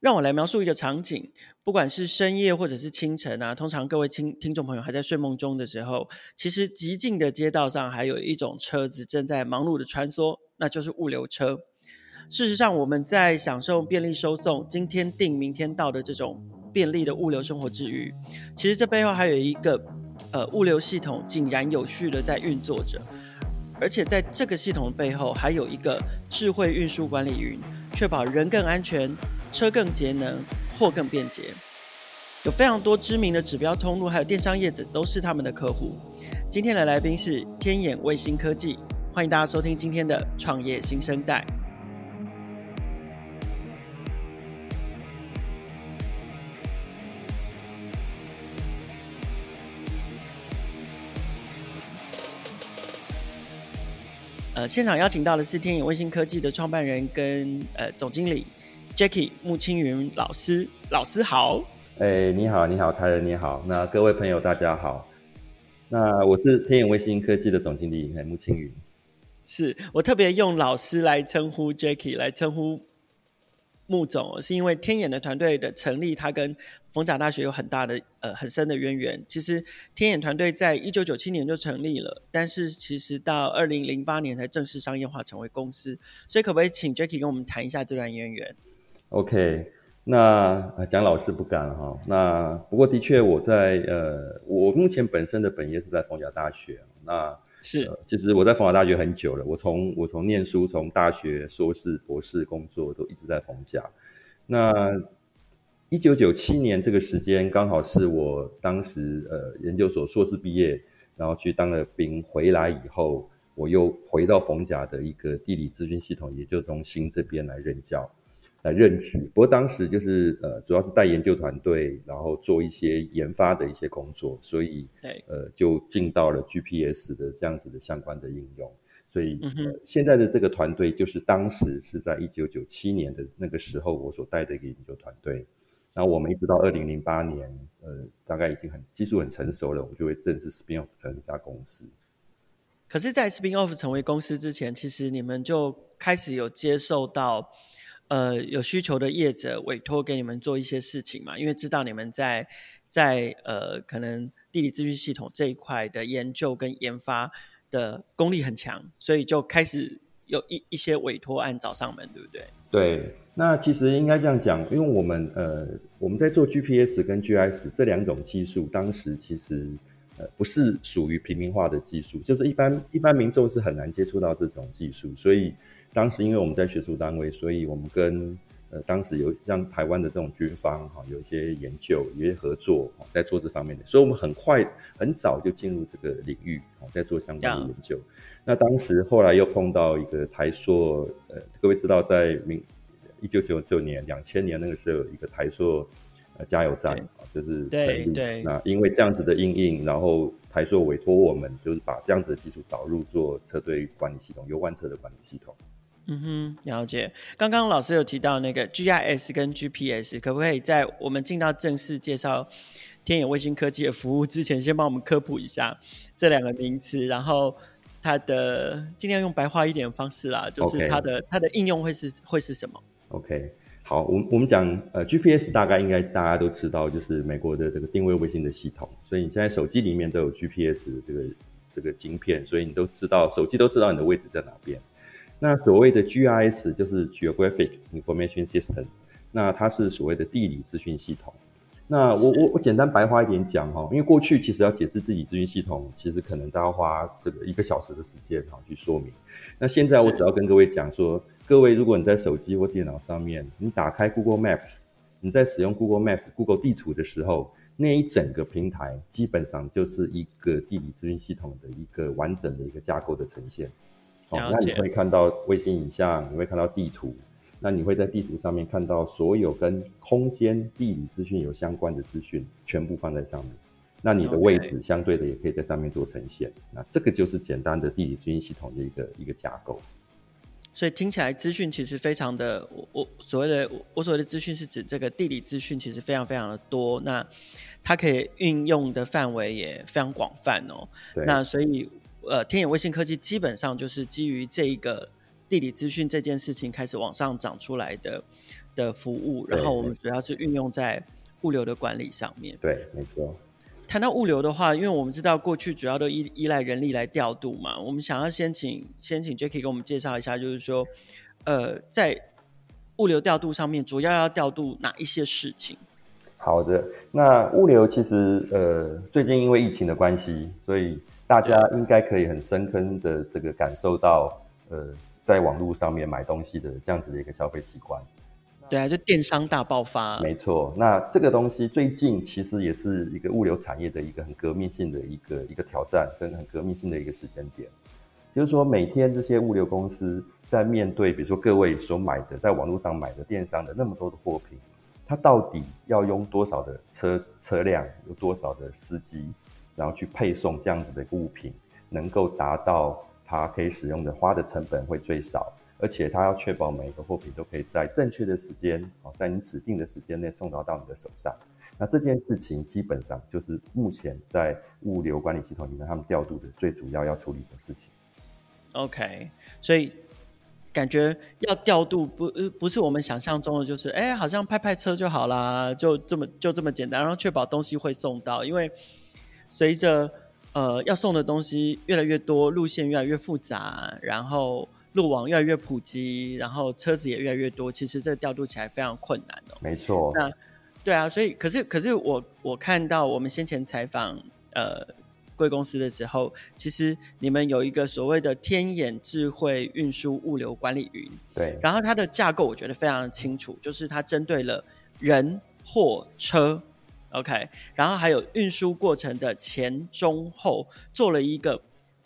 让我来描述一个场景，不管是深夜或者是清晨啊，通常各位听听众朋友还在睡梦中的时候，其实极静的街道上还有一种车子正在忙碌的穿梭，那就是物流车。事实上，我们在享受便利收送、今天订明天到的这种便利的物流生活之余，其实这背后还有一个呃物流系统井然有序的在运作着，而且在这个系统背后还有一个智慧运输管理云，确保人更安全。车更节能，货更便捷，有非常多知名的指标通路，还有电商业者都是他们的客户。今天的来宾是天眼卫星科技，欢迎大家收听今天的创业新生代。呃，现场邀请到的是天眼卫星科技的创办人跟呃总经理。Jacky 穆青云老师，老师好。哎、欸，你好，你好，台人你好。那各位朋友大家好。那我是天眼卫星科技的总经理，穆青云。是我特别用老师来称呼 Jacky，来称呼穆总，是因为天眼的团队的成立，它跟逢甲大学有很大的呃很深的渊源。其实天眼团队在一九九七年就成立了，但是其实到二零零八年才正式商业化成为公司。所以可不可以请 Jacky 跟我们谈一下这段渊源？OK，那蒋老师不敢哈。那不过的确，我在呃，我目前本身的本业是在逢甲大学。那是，呃、其实我在逢甲大学很久了。我从我从念书，从大学、硕士、博士工作都一直在逢甲。那一九九七年这个时间，刚好是我当时呃研究所硕士毕业，然后去当了兵，回来以后，我又回到冯甲的一个地理资讯系统研究中心这边来任教。来任职，不过当时就是呃，主要是带研究团队，然后做一些研发的一些工作，所以对呃，就进到了 GPS 的这样子的相关的应用。所以、呃、现在的这个团队就是当时是在一九九七年的那个时候我所带的一个研究团队。然后我们一直到二零零八年，呃，大概已经很技术很成熟了，我们就会正式 spin off 成一家公司。可是，在 spin off 成为公司之前，其实你们就开始有接受到。呃，有需求的业者委托给你们做一些事情嘛？因为知道你们在在呃，可能地理资讯系统这一块的研究跟研发的功力很强，所以就开始有一一些委托案找上门，对不对？对，那其实应该这样讲，因为我们呃，我们在做 GPS 跟 GIS 这两种技术，当时其实呃不是属于平民化的技术，就是一般一般民众是很难接触到这种技术，所以。当时因为我们在学术单位，所以我们跟呃当时有像台湾的这种军方哈，有一些研究、有一些合作，在做这方面的，所以我们很快很早就进入这个领域，在做相关的研究。那当时后来又碰到一个台硕，呃，各位知道在明一九九九年、两千年那个时候，一个台硕呃加油站啊，就是成立。对对。那因为这样子的因应，然后台硕委托我们，就是把这样子的技术导入做车队管理系统、油罐车的管理系统。嗯哼，了解。刚刚老师有提到那个 GIS 跟 GPS，可不可以在我们进到正式介绍天眼卫星科技的服务之前，先帮我们科普一下这两个名词，然后它的尽量用白话一点的方式啦，就是它的.它的应用会是会是什么？OK，好，我我们讲呃 GPS 大概应该大家都知道，就是美国的这个定位卫星的系统，所以你现在手机里面都有 GPS 的这个这个晶片，所以你都知道手机都知道你的位置在哪边。那所谓的 GIS 就是 Geographic Information System，那它是所谓的地理资讯系统。那我我我简单白话一点讲哈，因为过去其实要解释地理资讯系统，其实可能都要花这个一个小时的时间哈去说明。那现在我只要跟各位讲说，各位如果你在手机或电脑上面，你打开 Google Maps，你在使用 Google Maps Google 地图的时候，那一整个平台基本上就是一个地理资讯系统的一个完整的一个架构的呈现。哦，那你会看到卫星影像，你会看到地图，那你会在地图上面看到所有跟空间地理资讯有相关的资讯，全部放在上面。那你的位置相对的也可以在上面做呈现。那这个就是简单的地理资讯系统的一个一个架构。所以听起来资讯其实非常的，我我所谓的我所谓的资讯是指这个地理资讯其实非常非常的多，那它可以运用的范围也非常广泛哦。那所以。呃，天眼卫星科技基本上就是基于这一个地理资讯这件事情开始往上涨出来的的服务，然后我们主要是运用在物流的管理上面。对，没错。谈到物流的话，因为我们知道过去主要都依依赖人力来调度嘛，我们想要先请先请 Jacky 给我们介绍一下，就是说，呃，在物流调度上面，主要要调度哪一些事情？好的，那物流其实呃，最近因为疫情的关系，所以大家应该可以很深刻的这个感受到，呃，在网络上面买东西的这样子的一个消费习惯。对啊，就电商大爆发。没错，那这个东西最近其实也是一个物流产业的一个很革命性的一个一个挑战，跟很革命性的一个时间点。就是说，每天这些物流公司在面对，比如说各位所买的，在网络上买的电商的那么多的货品，它到底要用多少的车车辆，有多少的司机，然后去配送这样子的物品，能够达到它可以使用的花的成本会最少。而且它要确保每一个货品都可以在正确的时间，哦，在你指定的时间内送达到你的手上。那这件事情基本上就是目前在物流管理系统里面，他们调度的最主要要处理的事情。OK，所以感觉要调度不不是我们想象中的，就是哎，好像派派车就好啦，就这么就这么简单，然后确保东西会送到。因为随着呃要送的东西越来越多，路线越来越复杂，然后。路网越来越普及，然后车子也越来越多，其实这调度起来非常困难哦。没错。那对啊，所以可是可是我我看到我们先前采访呃贵公司的时候，其实你们有一个所谓的天眼智慧运输物流管理云。对。然后它的架构我觉得非常清楚，就是它针对了人、货、车，OK，然后还有运输过程的前、中、后，做了一个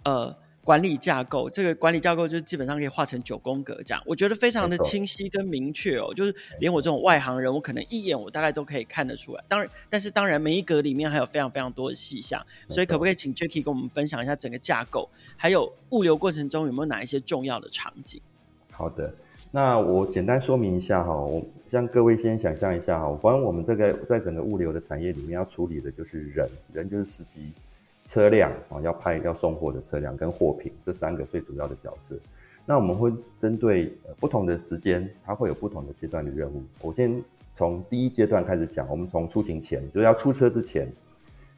呃。管理架构，这个管理架构就基本上可以画成九宫格这样，我觉得非常的清晰跟明确哦，就是连我这种外行人，我可能一眼我大概都可以看得出来。当然，但是当然每一格里面还有非常非常多的细项，所以可不可以请 Jacky 跟我们分享一下整个架构，还有物流过程中有没有哪一些重要的场景？好的，那我简单说明一下哈，我让各位先想象一下哈，反正我们这个在整个物流的产业里面要处理的就是人，人就是司机。车辆啊，要派要送货的车辆跟货品这三个最主要的角色。那我们会针对不同的时间，它会有不同的阶段的任务。我先从第一阶段开始讲，我们从出勤前，就是要出车之前。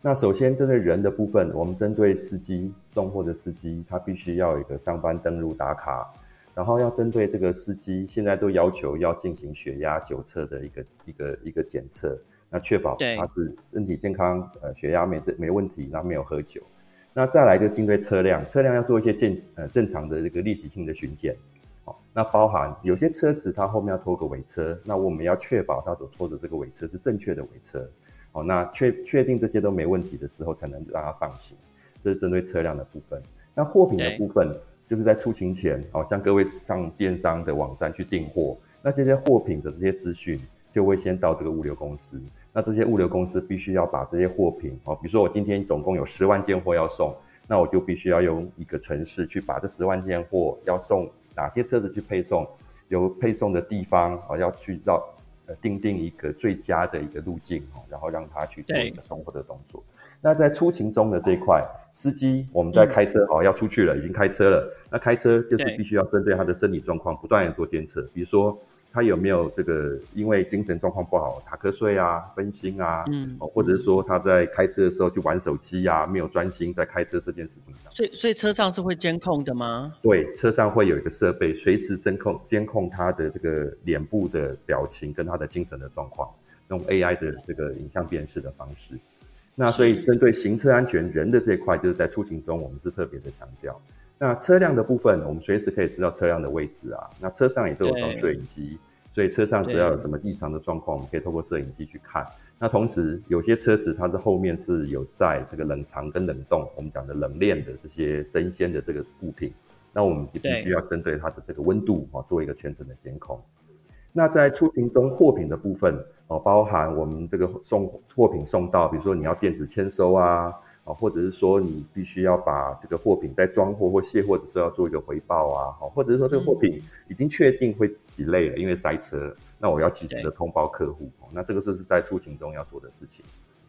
那首先针对人的部分，我们针对司机送货的司机，他必须要有一个上班登录打卡，然后要针对这个司机，现在都要求要进行血压、酒测的一个一个一个检测。那确保他是身体健康，呃，血压没没问题，然后没有喝酒。那再来就针对车辆，车辆要做一些正呃正常的这个例行性的巡检。好，那包含有些车子它后面要拖个尾车，那我们要确保它所拖的这个尾车是正确的尾车。好，那确确定这些都没问题的时候，才能让它放行。这是针对车辆的部分。那货品的部分，就是在出勤前，哦像各位上电商的网站去订货，那这些货品的这些资讯就会先到这个物流公司。那这些物流公司必须要把这些货品哦，比如说我今天总共有十万件货要送，那我就必须要用一个城市去把这十万件货要送哪些车子去配送，由配送的地方哦要去到呃定定一个最佳的一个路径哦，然后让他去做一个送货的动作。那在出勤中的这一块，司机我们在开车哦要出去了，已经开车了，那开车就是必须要针对他的生理状况不断的做监测，比如说。他有没有这个因为精神状况不好打瞌睡啊、分心啊，嗯，或者是说他在开车的时候去玩手机啊，没有专心在开车这件事情上。所以，所以车上是会监控的吗？对，车上会有一个设备，随时监控监控他的这个脸部的表情跟他的精神的状况，用 AI 的这个影像辨识的方式。那所以针对行车安全人的这一块，就是在出行中我们是特别的强调。那车辆的部分，我们随时可以知道车辆的位置啊。那车上也都有装摄影机，所以车上只要有什么异常的状况，我们可以透过摄影机去看。那同时，有些车子它是后面是有在这个冷藏跟冷冻，我们讲的冷链的这些生鲜的这个物品，那我们就必须要针对它的这个温度啊做一个全程的监控。那在出行中货品的部分哦，包含我们这个送货品送到，比如说你要电子签收啊。啊，或者是说你必须要把这个货品在装货或卸货的时候要做一个回报啊，好，或者是说这个货品已经确定会 delay 了，因为塞车，那我要及时的通报客户，那这个是在出勤中要做的事情。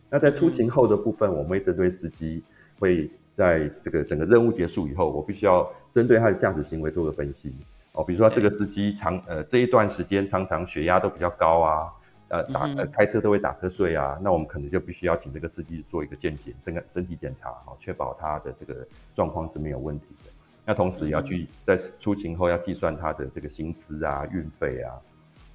那在出勤后的部分，我们会针对司机，会在这个整个任务结束以后，我必须要针对他的驾驶行为做个分析，哦，比如说这个司机长呃这一段时间常常血压都比较高啊，呃打呃开车都会打瞌睡啊，那我们可能就必须要请这个司机做一个健检，整个身体检查，好，确保他的这个状况是没有问题的。那同时也要去在出勤后要计算他的这个薪资啊、运费啊。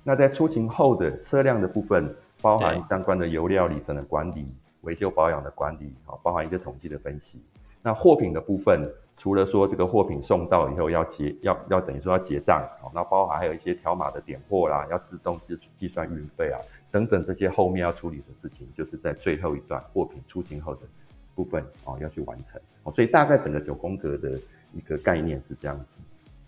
那在出勤后的车辆的部分，包含相关的油料里程的管理、维修保养的管理，好，包含一个统计的分析。那货品的部分。除了说这个货品送到以后要结要要等于说要结账，哦，那包含还有一些条码的点货啦，要自动计计算运费啊等等这些后面要处理的事情，就是在最后一段货品出勤后的部分哦要去完成哦，所以大概整个九宫格的一个概念是这样子。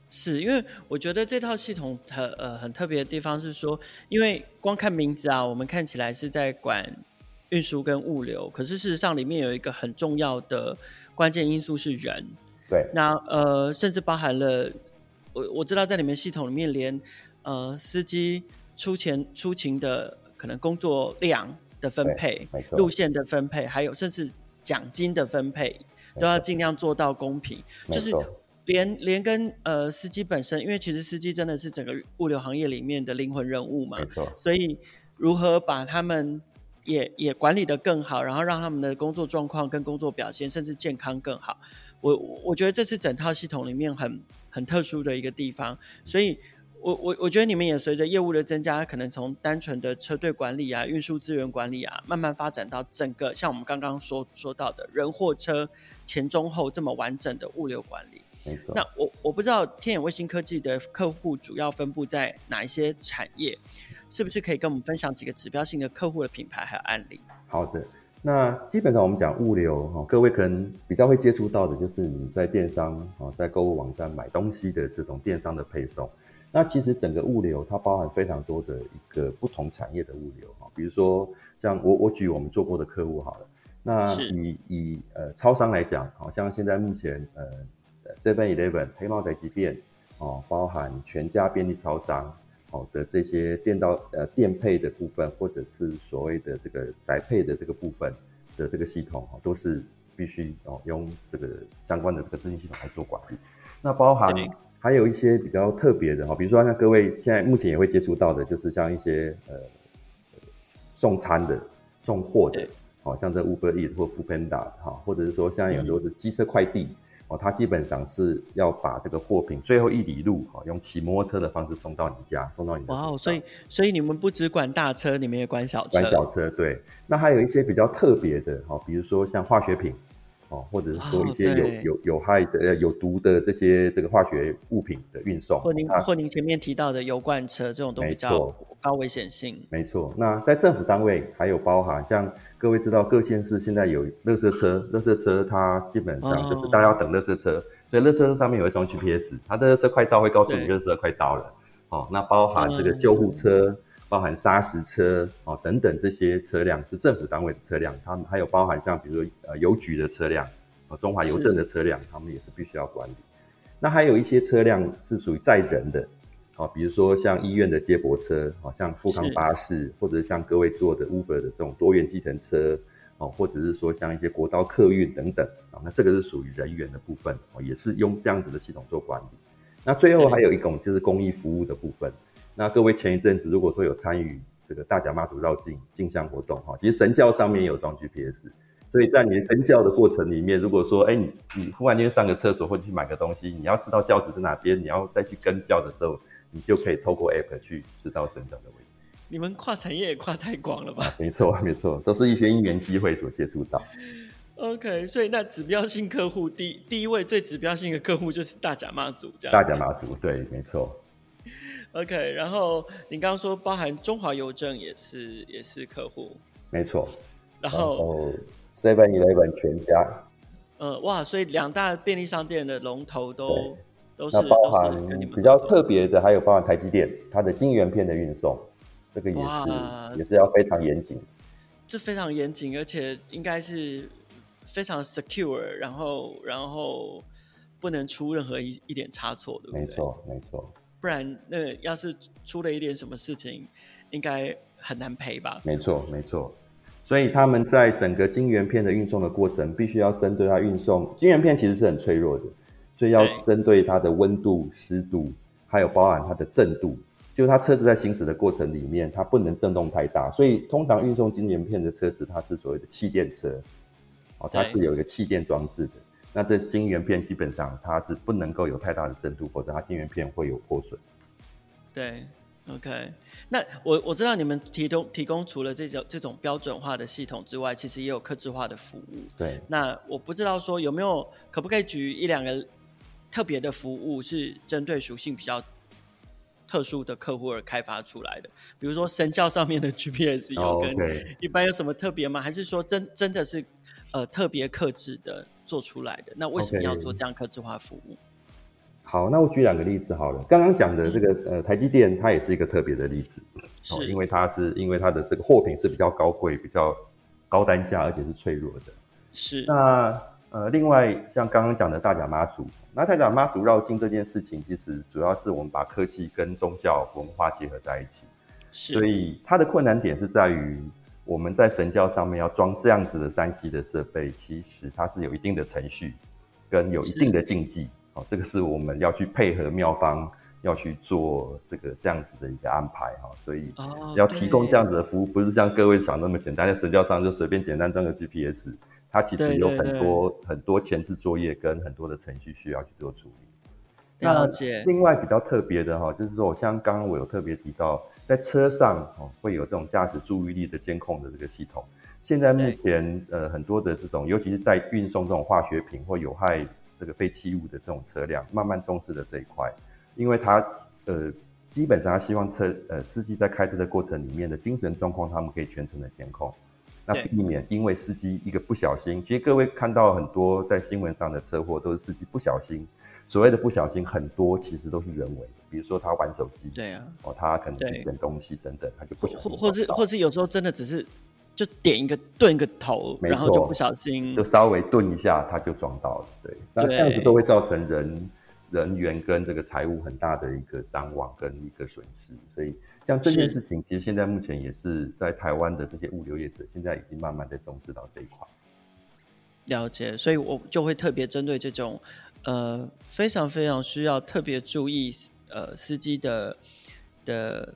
是因为我觉得这套系统很呃很特别的地方是说，因为光看名字啊，我们看起来是在管运输跟物流，可是事实上里面有一个很重要的关键因素是人。对，那呃，甚至包含了我我知道在里面系统里面连呃司机出钱出勤的可能工作量的分配、路线的分配，还有甚至奖金的分配，都要尽量做到公平。就是连连跟呃司机本身，因为其实司机真的是整个物流行业里面的灵魂人物嘛，所以如何把他们也也管理的更好，然后让他们的工作状况跟工作表现，甚至健康更好。我我觉得这是整套系统里面很很特殊的一个地方，所以我我我觉得你们也随着业务的增加，可能从单纯的车队管理啊、运输资源管理啊，慢慢发展到整个像我们刚刚说说到的人、货、车前、中、后这么完整的物流管理。那我我不知道天眼卫星科技的客户主要分布在哪一些产业，是不是可以跟我们分享几个指标性的客户的品牌还有案例？好的。那基本上我们讲物流哈，各位可能比较会接触到的就是你在电商啊，在购物网站买东西的这种电商的配送。那其实整个物流它包含非常多的一个不同产业的物流哈，比如说像我我举我们做过的客户好了，那以以呃超商来讲，好像现在目前呃 Seven Eleven 黑猫宅急便哦，包含全家便利超商。好的这些电到呃电配的部分，或者是所谓的这个宅配的这个部分的这个系统哈，都是必须哦用这个相关的这个资讯系统来做管理。那包含还有一些比较特别的哈，比如说像各位现在目前也会接触到的，就是像一些呃送餐的、送货的，好像这 Uber Eats 或 Foodpanda 哈，或者是说像有很多的机车快递。哦，它基本上是要把这个货品最后一里路，哈，用骑摩托车的方式送到你家，送到你的。哇哦，所以所以你们不只管大车，你们也管小车。管小车，对。那还有一些比较特别的，哈，比如说像化学品，哦，或者是说一些有、哦、有有害的、呃有毒的这些这个化学物品的运送。或您或您前面提到的油罐车，这种都比较高危险性。没错。那在政府单位还有包含像。各位知道各县市现在有垃圾车，垃圾车它基本上就是大家要等垃圾车，oh. 所以垃圾车上面有一种 GPS，它的垃圾快到会告诉你垃圾车快到了。哦，那包含这个救护车，oh. 包含砂石车，哦等等这些车辆是政府单位的车辆，他们还有包含像比如说呃邮局的车辆，哦中华邮政的车辆，他们也是必须要管理。那还有一些车辆是属于载人的。好，比如说像医院的接驳车，好像富康巴士，或者是像各位坐的 Uber 的这种多元计程车，哦，或者是说像一些国道客运等等，啊，那这个是属于人员的部分，哦，也是用这样子的系统做管理。那最后还有一种就是公益服务的部分。那各位前一阵子如果说有参与这个大甲妈祖绕境进香活动，哈，其实神教上面有装 GPS，所以在你跟教的过程里面，如果说哎你你忽然间上个厕所或者去买个东西，你要知道教子在哪边，你要再去跟教的时候。你就可以透过 App 去知道神教的位置。你们跨产业也跨太广了吧？啊、没错，没错，都是一些因缘机会所接触到。OK，所以那指标性客户第第一位最指标性的客户就是大甲妈祖，这样。大甲妈祖，对，没错。OK，然后你刚刚说包含中华邮政也是也是客户，没错。然后 Seven Eleven 全家，呃，哇，所以两大便利商店的龙头都。都是包含比较特别的，还有包含台积电，它的晶圆片的运送，这个也是也是要非常严谨。这非常严谨，而且应该是非常 secure，然后然后不能出任何一一点差错，对不对？没错，没错。不然那要是出了一点什么事情，应该很难赔吧？没错，没错。所以他们在整个晶圆片的运送的过程，必须要针对它运送晶圆片，其实是很脆弱的。所以要针对它的温度、湿度，还有包含它的震度，就是它车子在行驶的过程里面，它不能震动太大，所以通常运送晶圆片的车子，它是所谓的气垫车，哦，它是有一个气垫装置的。那这晶圆片基本上它是不能够有太大的震度，否则它晶圆片会有破损。对，OK。那我我知道你们提供提供除了这种这种标准化的系统之外，其实也有客制化的服务。对。那我不知道说有没有可不可以举一两个特别的服务是针对属性比较特殊的客户而开发出来的？比如说神教上面的 GPS 有跟一般有什么特别吗？还是说真真的是呃特别克制的？做出来的，那为什么要做这样客制化服务？Okay. 好，那我举两个例子好了。刚刚讲的这个呃台积电，它也是一个特别的例子，是、哦，因为它是因为它的这个货品是比较高贵、比较高单价，而且是脆弱的。是。那呃，另外像刚刚讲的大甲妈祖，那大甲妈祖绕境这件事情，其实主要是我们把科技跟宗教文化结合在一起，是。所以它的困难点是在于。我们在神教上面要装这样子的三 C 的设备，其实它是有一定的程序，跟有一定的禁忌。好，这个是我们要去配合妙方要去做这个这样子的一个安排哈。所以要提供这样子的服务，不是像各位想那么简单，在神教上就随便简单装个 GPS，它其实有很多很多前置作业跟很多的程序需要去做处理。那另外比较特别的哈，就是说，我像刚刚我有特别提到，在车上哦会有这种驾驶注意力的监控的这个系统。现在目前呃很多的这种，尤其是在运送这种化学品或有害这个废弃物的这种车辆，慢慢重视的这一块，因为它呃基本上希望车呃司机在开车的过程里面的精神状况，他们可以全程的监控，那避免因为司机一个不小心，其实各位看到很多在新闻上的车祸都是司机不小心。所谓的不小心，很多其实都是人为的，比如说他玩手机，对啊，哦，他可能去点东西等等，他就不小心，或或是或是有时候真的只是就点一个顿一个头，然后就不小心，就稍微顿一下，他就撞到了，对，那这样子都会造成人人员跟这个财物很大的一个伤亡跟一个损失，所以像这件事情，其实现在目前也是在台湾的这些物流业者，现在已经慢慢的重视到这一块。了解，所以我就会特别针对这种。呃，非常非常需要特别注意，呃，司机的的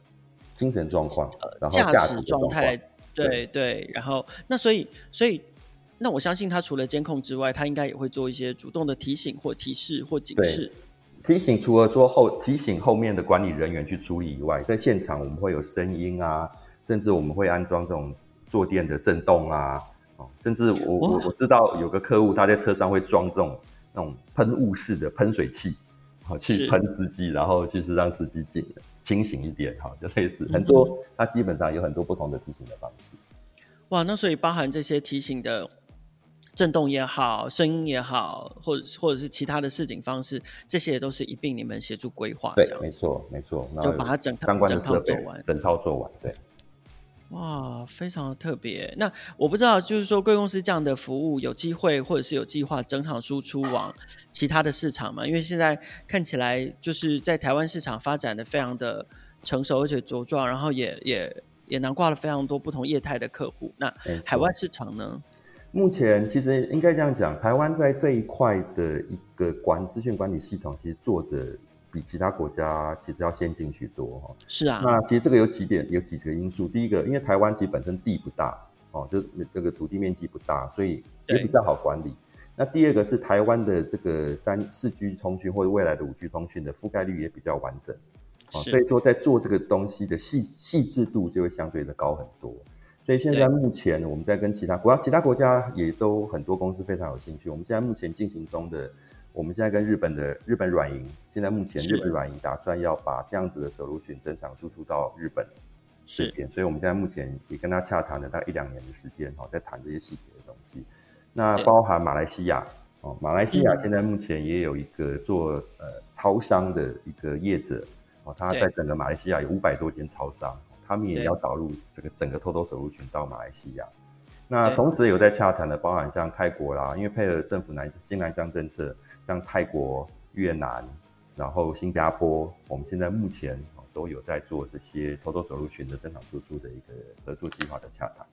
精神状况，呃，驾驶状态，对对，对。然后，那所以，所以，那我相信他除了监控之外，他应该也会做一些主动的提醒或提示或警示。提醒除了说后提醒后面的管理人员去注意以外，在现场我们会有声音啊，甚至我们会安装这种坐垫的震动啊，哦，甚至我我我知道有个客户他在车上会装这种。那种喷雾式的喷水器，好去喷司机，然后就是让司机醒清醒一点，哈，就类似很多，它基本上有很多不同的提醒的方式。哇，那所以包含这些提醒的震动也好，声音也好，或者或者是其他的示警方式，这些也都是一并你们协助规划。对，没错，没错，就把它整套整套做完，整套做完，对。哇，非常的特别。那我不知道，就是说贵公司这样的服务有机会或者是有计划整场输出往其他的市场吗？因为现在看起来就是在台湾市场发展的非常的成熟而且茁壮，然后也也也囊括了非常多不同业态的客户。那海外市场呢？目前其实应该这样讲，台湾在这一块的一个管资讯管理系统，其实做的。比其他国家其实要先进许多哈，是啊。那其实这个有几点，有几个因素。第一个，因为台湾其实本身地不大哦，就这个土地面积不大，所以也比较好管理。那第二个是台湾的这个三四 G 通讯或者未来的五 G 通讯的覆盖率也比较完整，哦，所以说在做这个东西的细细致度就会相对的高很多。所以现在目前我们在跟其他国家，其他国家也都很多公司非常有兴趣。我们现在目前进行中的。我们现在跟日本的日本软银，现在目前日本软银打算要把这样子的 solution 正常输出到日本这边，所以我们现在目前也跟他洽谈了大概一两年的时间，哈，在谈这些细节的东西。那包含马来西亚，哦，马来西亚现在目前也有一个做呃超商的一个业者，哦，他在整个马来西亚有五百多间超商，他们也要导入这个整个 total solution 到马来西亚。那同时有在洽谈的，包含像泰国啦，因为配合政府南新南向政策。像泰国、越南，然后新加坡，我们现在目前都有在做这些 Total Solution 的正常输出的一个合作计划的洽谈。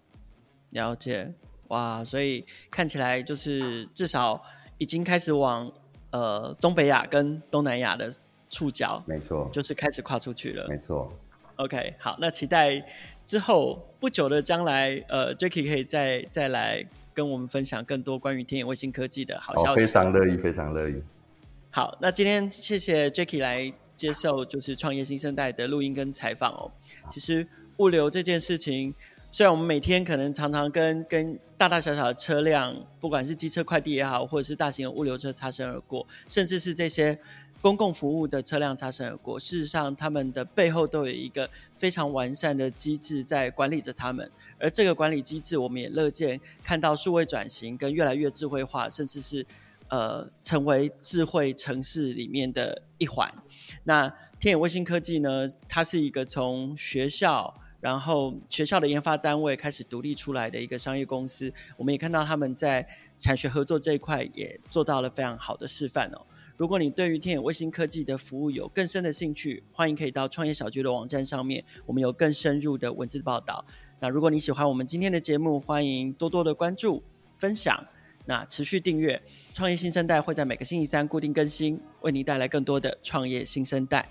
了解，哇，所以看起来就是至少已经开始往呃东北亚跟东南亚的触角，没错，就是开始跨出去了。没错。OK，好，那期待之后不久的将来，呃，Jacky 可以再再来跟我们分享更多关于天眼卫星科技的好消息。哦，非常乐意，非常乐意。好，那今天谢谢 Jacky 来接受就是创业新生代的录音跟采访哦。其实物流这件事情，虽然我们每天可能常常跟跟大大小小的车辆，不管是机车、快递也好，或者是大型的物流车擦身而过，甚至是这些。公共服务的车辆擦身而过，事实上，他们的背后都有一个非常完善的机制在管理着他们。而这个管理机制，我们也乐见看到数位转型跟越来越智慧化，甚至是呃成为智慧城市里面的一环。那天眼卫星科技呢，它是一个从学校，然后学校的研发单位开始独立出来的一个商业公司。我们也看到他们在产学合作这一块也做到了非常好的示范哦。如果你对于天眼卫星科技的服务有更深的兴趣，欢迎可以到创业小聚的网站上面，我们有更深入的文字报道。那如果你喜欢我们今天的节目，欢迎多多的关注、分享，那持续订阅。创业新生代会在每个星期三固定更新，为您带来更多的创业新生代。